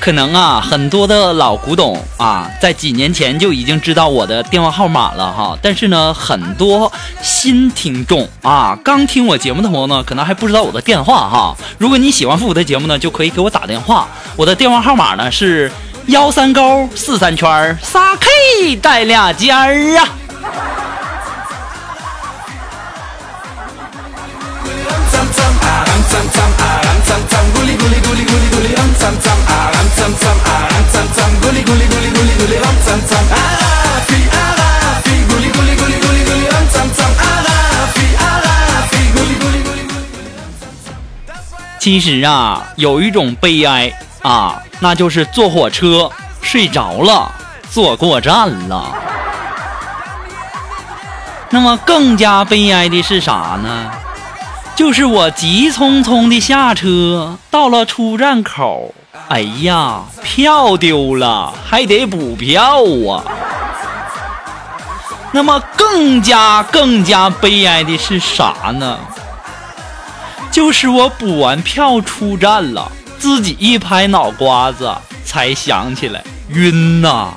可能啊，很多的老古董啊，在几年前就已经知道我的电话号码了哈。但是呢，很多新听众啊，刚听我节目的朋友呢，可能还不知道我的电话哈。如果你喜欢复古的节目呢，就可以给我打电话。我的电话号码呢是幺三勾四三圈仨 K 带俩尖儿啊。其实啊，有一种悲哀啊，那就是坐火车睡着了，坐过站了。那么更加悲哀的是啥呢？就是我急匆匆的下车，到了出站口，哎呀，票丢了，还得补票啊。那么更加更加悲哀的是啥呢？就是我补完票出站了，自己一拍脑瓜子，才想起来晕呐，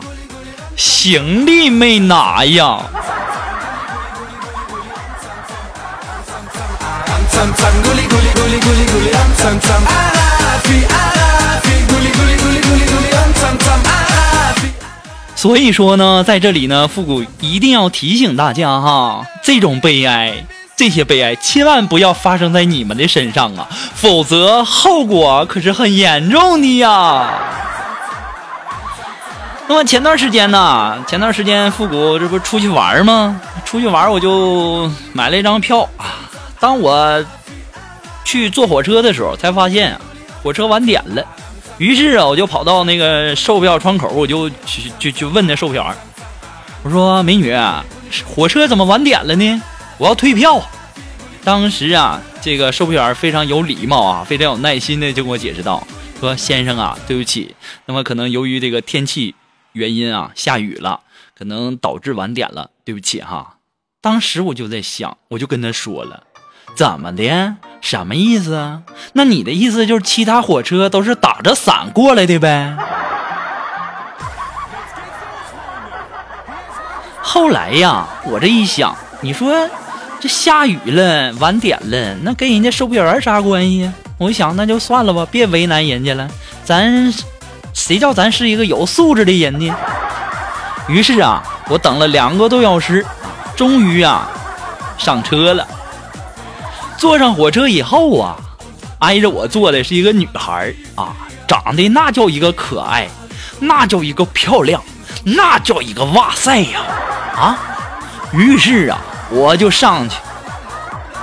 行李没拿呀。所以说呢，在这里呢，复古一定要提醒大家哈，这种悲哀。这些悲哀千万不要发生在你们的身上啊，否则后果可是很严重的呀。那么前段时间呢，前段时间复古这不出去玩吗？出去玩我就买了一张票啊。当我去坐火车的时候，才发现火车晚点了。于是啊，我就跑到那个售票窗口，我就去就就问那售票员，我说：“美女，火车怎么晚点了呢？”我要退票。当时啊，这个售票员非常有礼貌啊，非常有耐心的就跟我解释道：“说先生啊，对不起，那么可能由于这个天气原因啊，下雨了，可能导致晚点了，对不起哈。”当时我就在想，我就跟他说了：“怎么的？什么意思啊？那你的意思就是其他火车都是打着伞过来的呗？” 后来呀，我这一想，你说。这下雨了，晚点了，那跟人家售票员啥关系？我一想，那就算了吧，别为难人家了。咱谁叫咱是一个有素质的人呢？于是啊，我等了两个多小时，终于啊上车了。坐上火车以后啊，挨着我坐的是一个女孩啊，长得那叫一个可爱，那叫一个漂亮，那叫一个哇塞呀啊！于是啊。我就上去，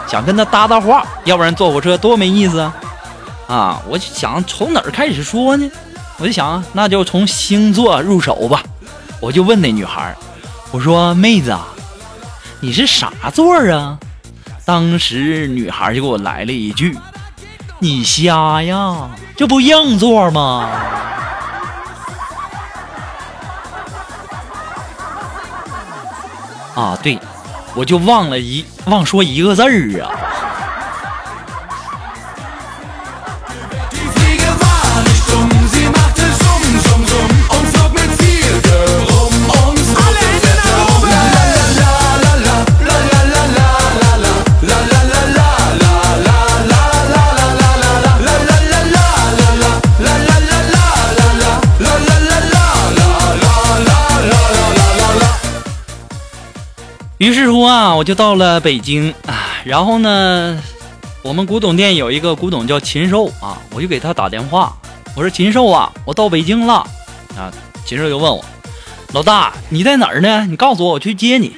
想跟她搭搭话，要不然坐火车多没意思啊！啊，我就想从哪儿开始说呢？我就想，那就从星座入手吧。我就问那女孩，我说：“妹子啊，你是啥座啊？”当时女孩就给我来了一句你瞎呀？这不硬座吗？啊对我就忘了一忘说一个字儿啊。于是乎啊，我就到了北京啊，然后呢，我们古董店有一个古董叫禽兽啊，我就给他打电话，我说禽兽啊，我到北京了啊，禽兽就问我，老大你在哪儿呢？你告诉我，我去接你。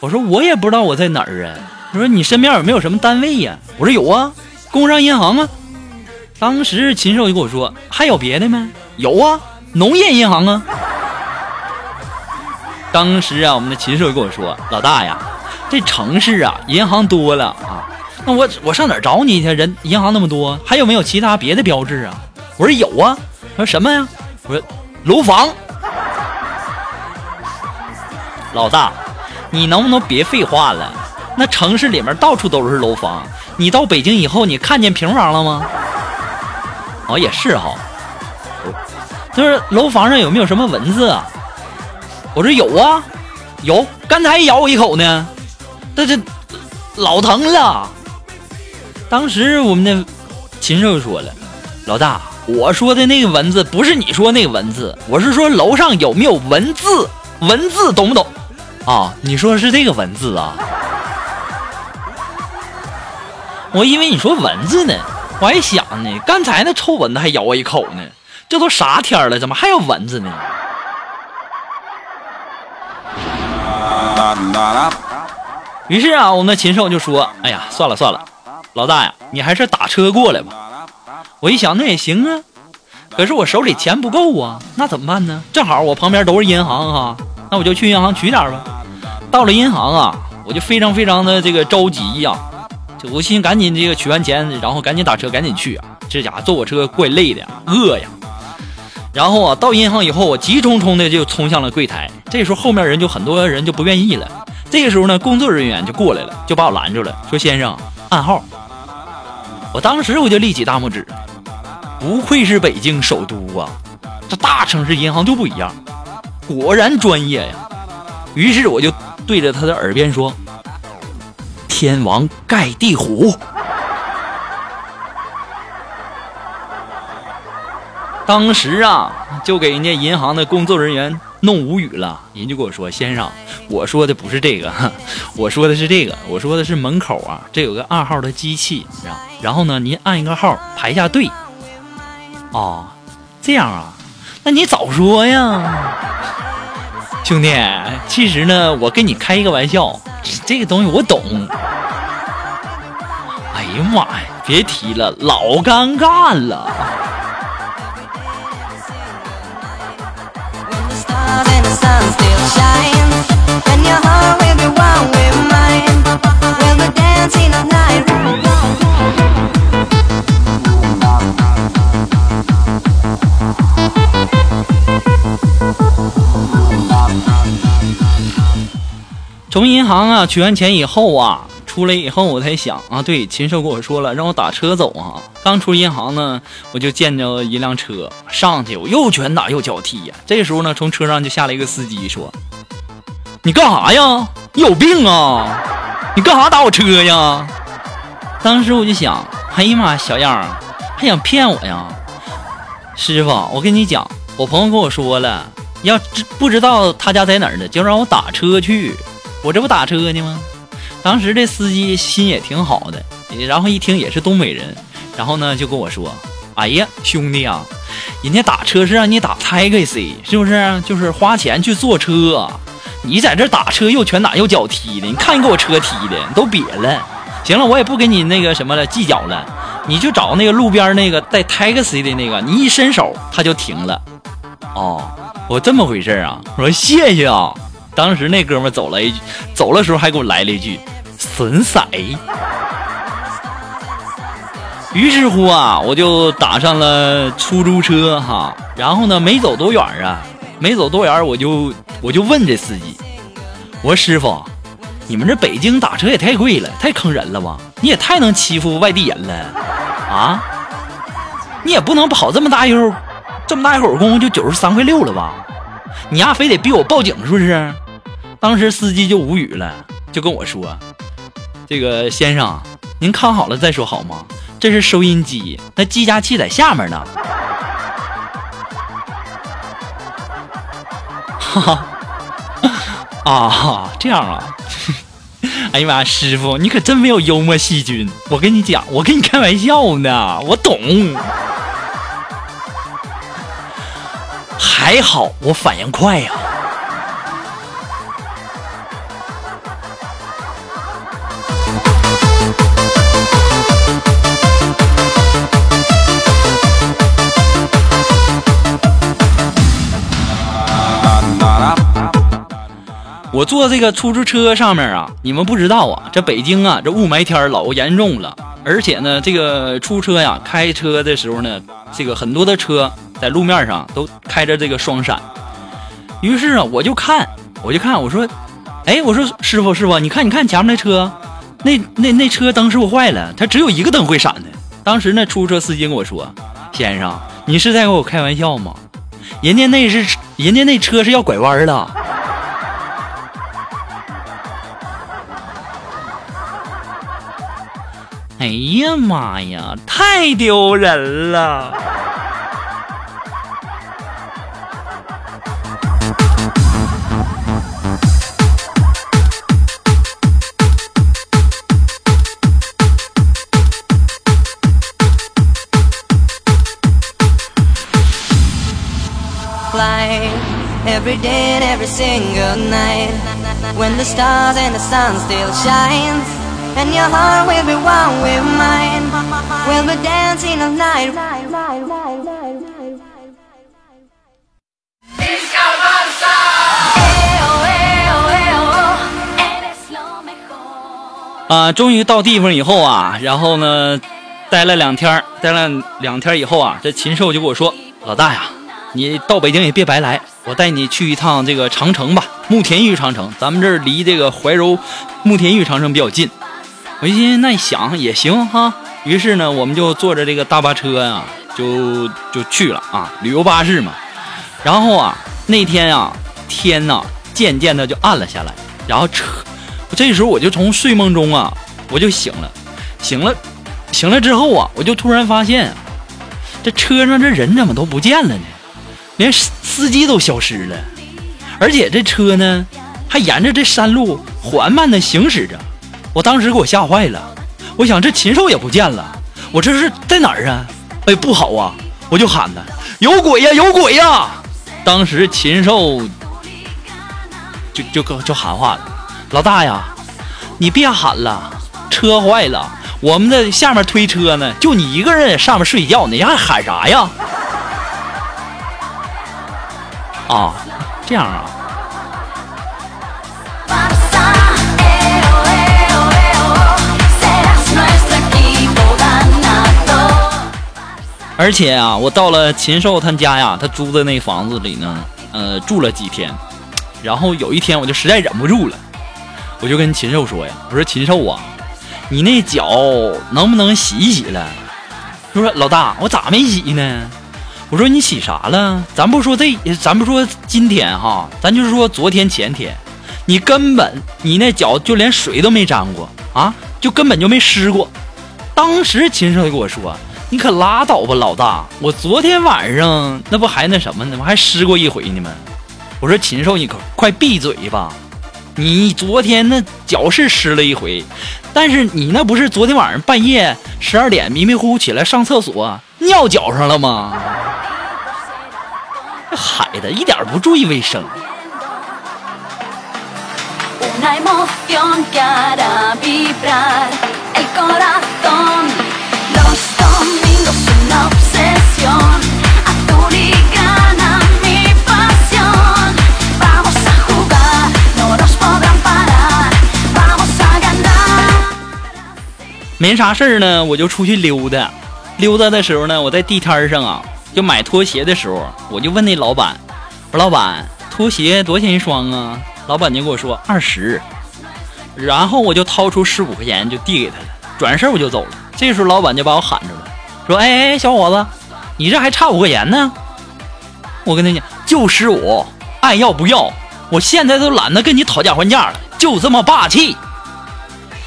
我说我也不知道我在哪儿啊。他说你身边有没有什么单位呀？我说有啊，工商银行啊。当时禽兽就跟我说，还有别的吗？有啊，农业银行啊。当时啊，我们的禽兽跟我说：“老大呀，这城市啊，银行多了啊，那我我上哪找你去？人银行那么多，还有没有其他别的标志啊？”我说：“有啊。”他说：“什么呀？”我说：“楼房。”老大，你能不能别废话了？那城市里面到处都是楼房，你到北京以后，你看见平房了吗？哦，也是哈。就是楼房上有没有什么文字啊？我说有啊，有，刚才咬我一口呢，这这老疼了。当时我们的禽兽说了：“老大，我说的那个文字不是你说那个文字，我是说楼上有没有文字？文字懂不懂？啊，你说的是这个文字啊？我以为你说蚊子呢，我还想呢，刚才那臭蚊子还咬我一口呢，这都啥天了，怎么还有蚊子呢？”于是啊，我们的禽兽就说：“哎呀，算了算了，老大呀，你还是打车过来吧。”我一想，那也行啊，可是我手里钱不够啊，那怎么办呢？正好我旁边都是银行哈，那我就去银行取点吧。到了银行啊，我就非常非常的这个着急呀，就我心赶紧这个取完钱，然后赶紧打车赶紧去啊。这家伙坐我车怪累的呀，饿呀。然后啊，到银行以后，我急冲冲的就冲向了柜台。这时候后面人就很多人就不愿意了。这个时候呢，工作人员就过来了，就把我拦住了，说：“先生，暗号。”我当时我就立起大拇指，不愧是北京首都啊，这大城市银行就不一样，果然专业呀。于是我就对着他的耳边说：“天王盖地虎。”当时啊，就给人家银行的工作人员弄无语了。人就跟我说：“先生，我说的不是这个，我说的是这个，我说的是门口啊，这有个暗号的机器，然后呢，您按一个号排下队。哦，这样啊，那你早说呀，兄弟。其实呢，我跟你开一个玩笑，这个东西我懂。哎呀妈呀，别提了，老尴尬了。”从银行啊取完钱以后啊，出来以后我才想啊，对，禽兽跟我说了，让我打车走啊。刚出银行呢，我就见着一辆车，上去我又拳打又脚踢呀。这时候呢，从车上就下来一个司机说：“你干啥呀？你有病啊？你干啥打我车呀？”当时我就想，哎呀妈，小样儿还想骗我呀？师傅，我跟你讲，我朋友跟我说了，要知不知道他家在哪儿呢，就让我打车去。我这不打车呢吗？当时这司机心也挺好的，然后一听也是东北人。然后呢，就跟我说：“哎呀，兄弟啊，人家打车是让你打 taxi，是不是？就是花钱去坐车。你在这打车又拳打又脚踢的，你看你给我车踢的，都瘪了。行了，我也不跟你那个什么了计较了，你就找那个路边那个带 taxi 的那个，你一伸手他就停了。哦，我这么回事啊？我说谢谢啊。当时那哥们走了一，走的时候还给我来了一句‘损色’。于是乎啊，我就打上了出租车哈，然后呢，没走多远啊，没走多远，我就我就问这司机，我说师傅，你们这北京打车也太贵了，太坑人了吧？你也太能欺负外地人了啊！你也不能跑这么大一会儿，这么大一会儿功夫就九十三块六了吧？你丫非得逼我报警是不是？当时司机就无语了，就跟我说：“这个先生，您看好了再说好吗？这是收音机，那计价器在下面呢。”哈哈，啊，这样啊！哎呀妈，师傅，你可真没有幽默细菌。我跟你讲，我跟你开玩笑呢，我懂。还好我反应快呀。我坐这个出租车上面啊，你们不知道啊，这北京啊，这雾霾天老严重了，而且呢，这个出租车呀，开车的时候呢，这个很多的车在路面上都开着这个双闪。于是啊，我就看，我就看，我说，哎，我说师傅师傅，你看你看前面那车，那那那车灯是不是坏了？它只有一个灯会闪的。当时那出租车司机跟我说，先生，你是在跟我开玩笑吗？人家那是人家那车是要拐弯了。哎呀妈呀，太丢人了！and and your heart will be one with mine. We'll be dancing all night. 啊，终于到地方以后啊，然后呢，待了两天，待了两天以后啊，这禽兽就跟我说：“老大呀，你到北京也别白来，我带你去一趟这个长城吧，慕田峪长城。咱们这儿离这个怀柔慕田峪长城比较近。”我一寻思那想也行哈，于是呢，我们就坐着这个大巴车呀，就就去了啊，旅游巴士嘛。然后啊，那天啊，天呐，渐渐的就暗了下来。然后车，这时候我就从睡梦中啊，我就醒了，醒了，醒了之后啊，我就突然发现，这车上这人怎么都不见了呢？连司机都消失了，而且这车呢，还沿着这山路缓慢的行驶着。我当时给我吓坏了，我想这禽兽也不见了，我这是在哪儿啊？哎，不好啊！我就喊他：“有鬼呀，有鬼呀！”当时禽兽就就就喊话了：“老大呀，你别喊了，车坏了，我们在下面推车呢，就你一个人在上面睡觉，你还喊啥呀？” 啊，这样啊。而且啊，我到了禽兽他家呀，他租的那房子里呢，呃，住了几天。然后有一天，我就实在忍不住了，我就跟禽兽说呀：“我说禽兽啊，你那脚能不能洗一洗了？”他说：“老大，我咋没洗呢？”我说：“你洗啥了？咱不说这，咱不说今天哈，咱就是说昨天前天，你根本你那脚就连水都没沾过啊，就根本就没湿过。”当时禽兽就跟我说。你可拉倒吧，老大！我昨天晚上那不还那什么呢吗？还湿过一回呢吗？我说禽兽，你可快闭嘴吧！你昨天那脚是湿了一回，但是你那不是昨天晚上半夜十二点迷迷糊糊起来上厕所尿脚上了吗？这孩子一点不注意卫生。没啥事儿呢，我就出去溜达。溜达的时候呢，我在地摊上啊，就买拖鞋的时候，我就问那老板：“我说老板，拖鞋多少钱一双啊？”老板就跟我说二十，然后我就掏出十五块钱就递给他了，转身我就走了。这时候老板就把我喊住了，说：“哎哎，小伙子，你这还差五块钱呢。”我跟他讲，就十五，爱要不要？我现在都懒得跟你讨价还价了，就这么霸气。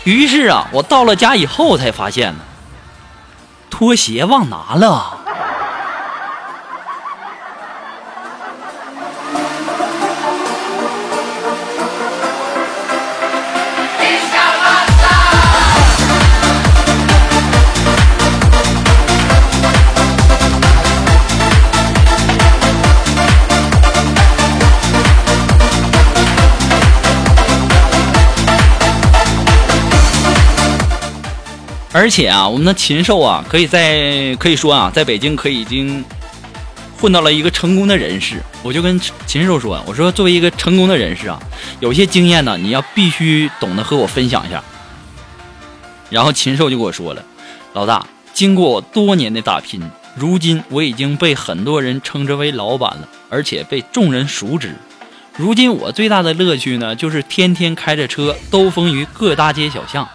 于是啊，我到了家以后才发现呢，拖鞋忘拿了。而且啊，我们的禽兽啊，可以在可以说啊，在北京可以已经混到了一个成功的人士。我就跟禽兽说，我说作为一个成功的人士啊，有些经验呢，你要必须懂得和我分享一下。然后禽兽就跟我说了，老大，经过多年的打拼，如今我已经被很多人称之为老板了，而且被众人熟知。如今我最大的乐趣呢，就是天天开着车兜风于各大街小巷。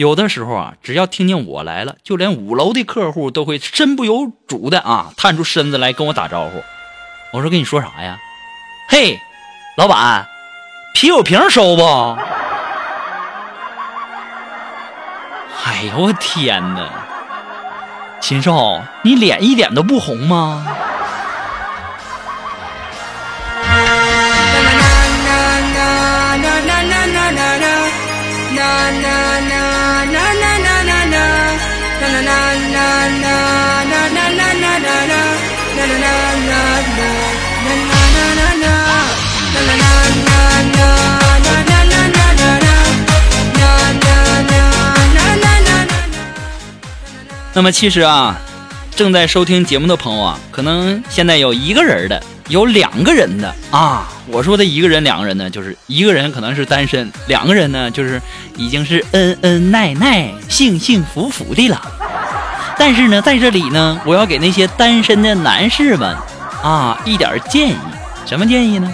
有的时候啊，只要听见我来了，就连五楼的客户都会身不由主的啊，探出身子来跟我打招呼。我说跟你说啥呀？嘿，老板，啤酒瓶收不？哎呦我天哪！禽兽，你脸一点都不红吗？那么其实啊，正在收听节目的朋友啊，可能现在有一个人的，有两个人的啊。我说的一个人、两个人呢，就是一个人可能是单身，两个人呢就是已经是恩恩爱爱、幸幸福福的了。但是呢，在这里呢，我要给那些单身的男士们啊一点建议。什么建议呢？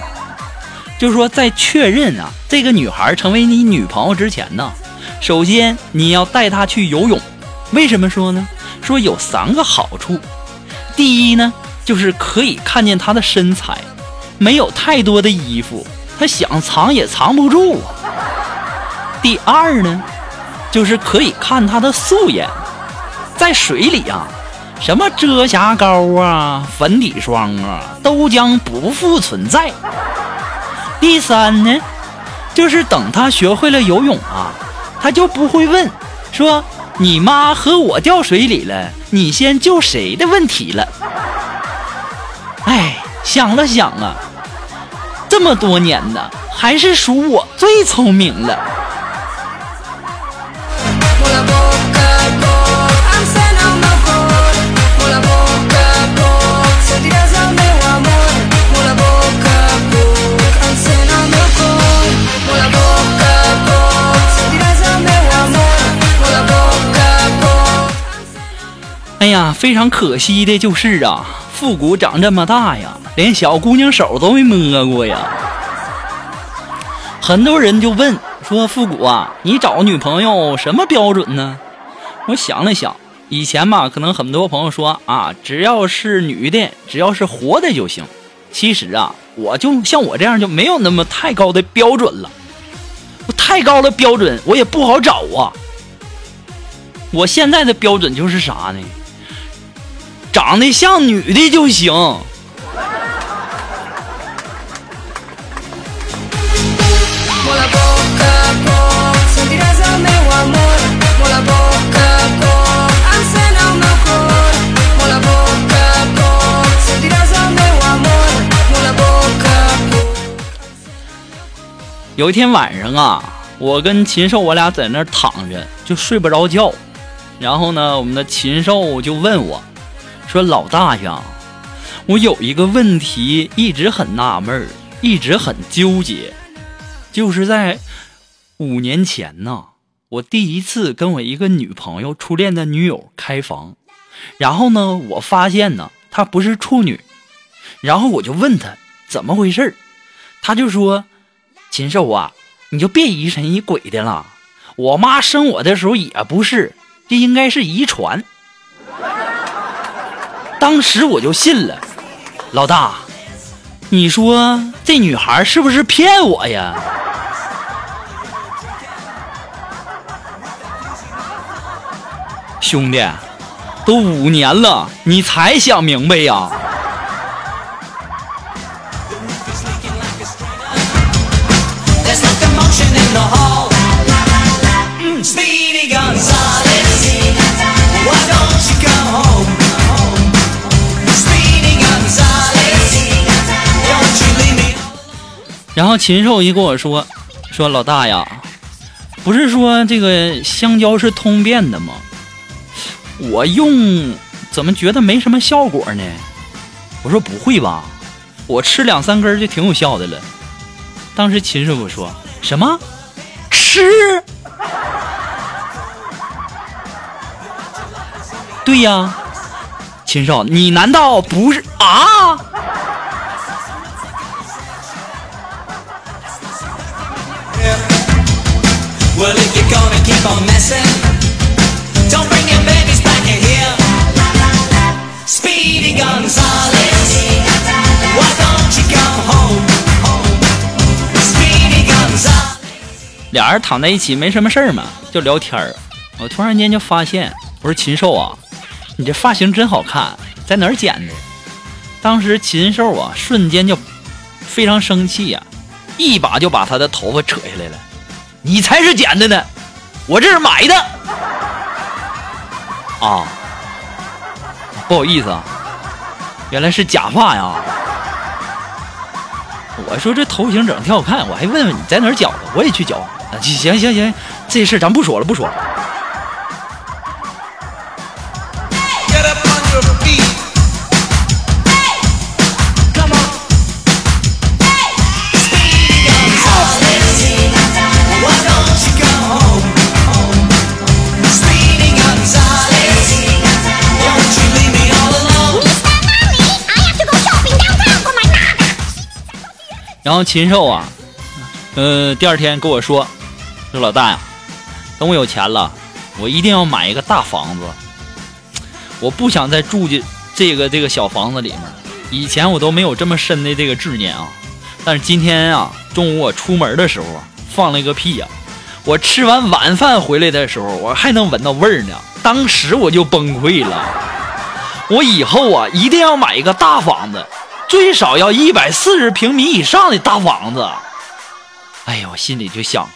就是说，在确认啊这个女孩成为你女朋友之前呢，首先你要带她去游泳。为什么说呢？说有三个好处。第一呢，就是可以看见她的身材，没有太多的衣服，她想藏也藏不住啊。第二呢，就是可以看她的素颜，在水里啊，什么遮瑕膏啊、粉底霜啊，都将不复存在。第三呢，就是等她学会了游泳啊，她就不会问说。你妈和我掉水里了，你先救谁的问题了？哎，想了想啊，这么多年呢，还是属我最聪明了。哎呀，非常可惜的就是啊，复古长这么大呀，连小姑娘手都没摸过呀。很多人就问说：“复古啊，你找女朋友什么标准呢？”我想了想，以前吧，可能很多朋友说啊，只要是女的，只要是活的就行。其实啊，我就像我这样就没有那么太高的标准了。我太高的标准，我也不好找啊。我现在的标准就是啥呢？长得像女的就行。有一天晚上啊，我跟禽兽我俩在那躺着，就睡不着觉。然后呢，我们的禽兽就问我。说老大呀，我有一个问题一直很纳闷，一直很纠结，就是在五年前呢，我第一次跟我一个女朋友初恋的女友开房，然后呢，我发现呢她不是处女，然后我就问她怎么回事，她就说，禽兽啊，你就别疑神疑鬼的了。我妈生我的时候也不是，这应该是遗传。当时我就信了，老大，你说这女孩是不是骗我呀？兄弟，都五年了，你才想明白呀？然后禽兽一跟我说：“说老大呀，不是说这个香蕉是通便的吗？我用怎么觉得没什么效果呢？”我说：“不会吧，我吃两三根就挺有效的了。”当时禽师傅说什么？吃？对呀，禽兽，你难道不是啊？俩人躺在一起没什么事儿嘛，就聊天儿。我突然间就发现，我说禽兽啊，你这发型真好看，在哪儿剪的？当时禽兽啊，瞬间就非常生气呀，一把就把他的头发扯下来了。你才是剪的呢，我这是买的。啊，不好意思啊，原来是假发呀。我说这头型整的挺好看，我还问问你在哪儿剪的，我也去绞。行行行，这事咱不说了，不说了。然后禽兽啊，呃，第二天跟我说。说老大呀，等我有钱了，我一定要买一个大房子。我不想再住进这个这个小房子里面。以前我都没有这么深的这个执念啊，但是今天啊，中午我出门的时候啊，放了一个屁呀。我吃完晚饭回来的时候，我还能闻到味儿呢。当时我就崩溃了。我以后啊，一定要买一个大房子，最少要一百四十平米以上的大房子。哎呀，我心里就想。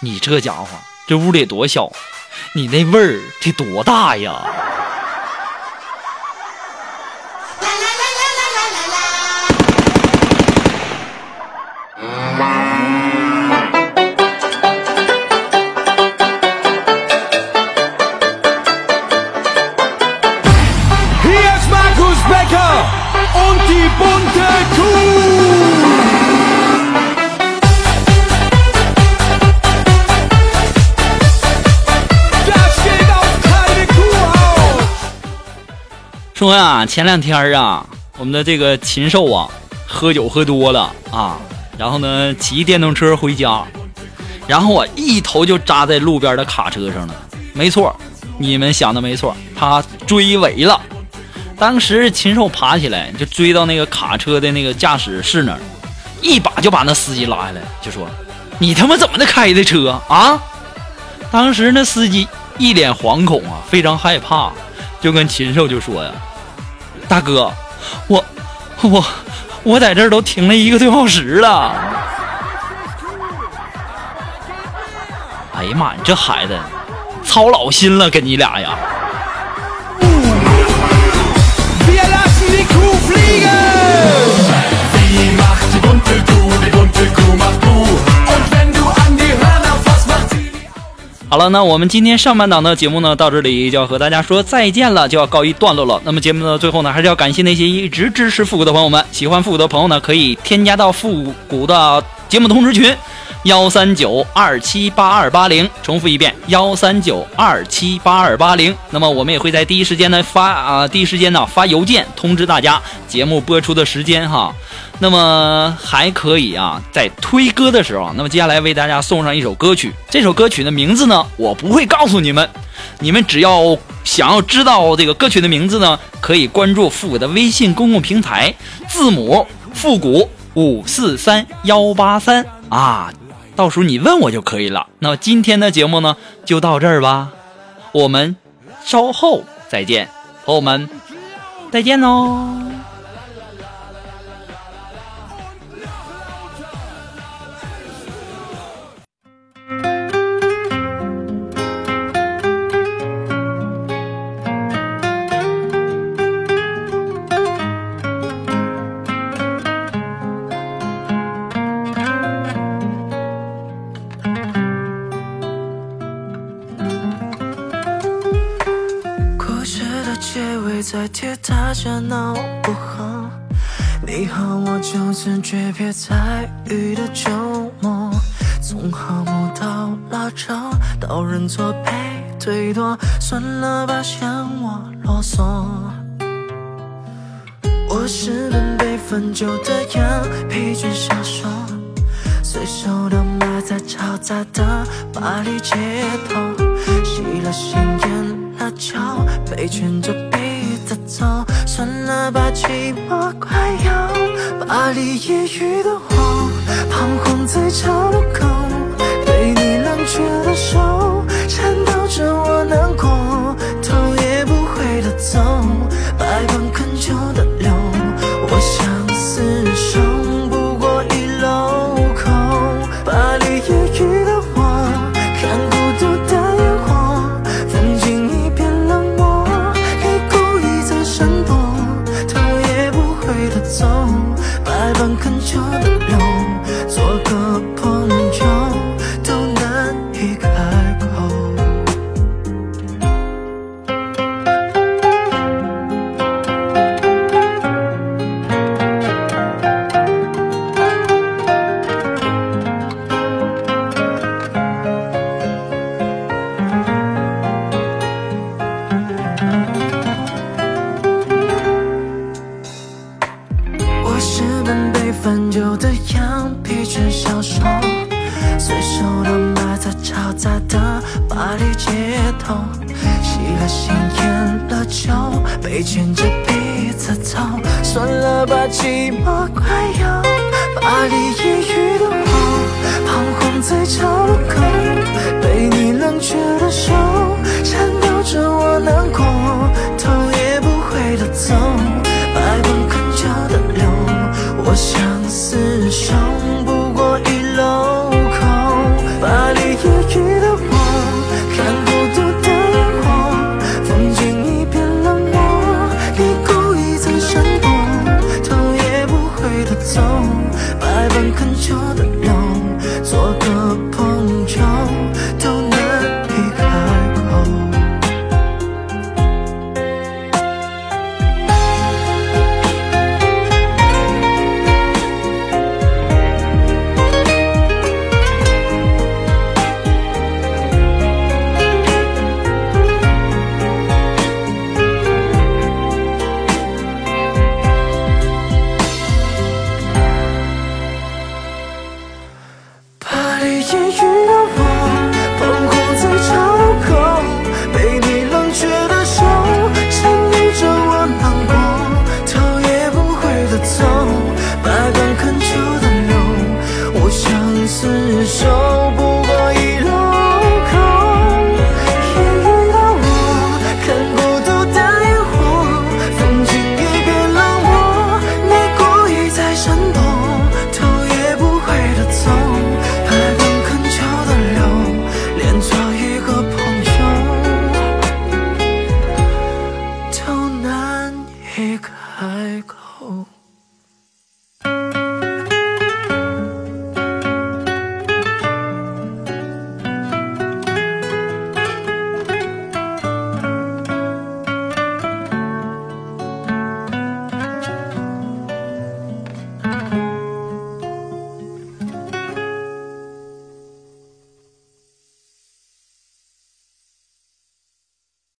你这家伙，这屋里多小，你那味儿得多大呀！说呀，前两天啊，我们的这个禽兽啊，喝酒喝多了啊，然后呢，骑电动车回家，然后啊，一头就扎在路边的卡车上了。没错，你们想的没错，他追尾了。当时禽兽爬起来就追到那个卡车的那个驾驶室那儿，一把就把那司机拉下来，就说：“你他妈怎么的开的车啊？”当时那司机一脸惶恐啊，非常害怕，就跟禽兽就说呀。大哥，我我我在这儿都停了一个多小时了。哎呀妈你，这孩子操老心了，跟你俩呀。好了，那我们今天上半档的节目呢，到这里就要和大家说再见了，就要告一段落了。那么节目的最后呢，还是要感谢那些一直支持复古的朋友们。喜欢复古的朋友呢，可以添加到复古的节目通知群，幺三九二七八二八零，重复一遍幺三九二七八二八零。那么我们也会在第一时间呢发啊，第一时间呢发邮件通知大家节目播出的时间哈。那么还可以啊，在推歌的时候，那么接下来为大家送上一首歌曲，这首歌曲的名字呢，我不会告诉你们，你们只要想要知道这个歌曲的名字呢，可以关注复古的微信公共平台，字母复古五四三幺八三啊，到时候你问我就可以了。那今天的节目呢，就到这儿吧，我们稍后再见，朋友们，再见喽。大家闹不好，你和我就此诀别在雨的周末，从和睦到拉扯，到认错被推脱，算了吧，嫌我啰嗦。我是本被分久的羊，疲倦消瘦，随手的埋在嘈杂的巴黎街头，熄了心，咽了酒，被劝着。走，算了吧，寂寞快要巴黎夜雨的我，彷徨在岔路口，被你冷却的手颤抖着，我难过，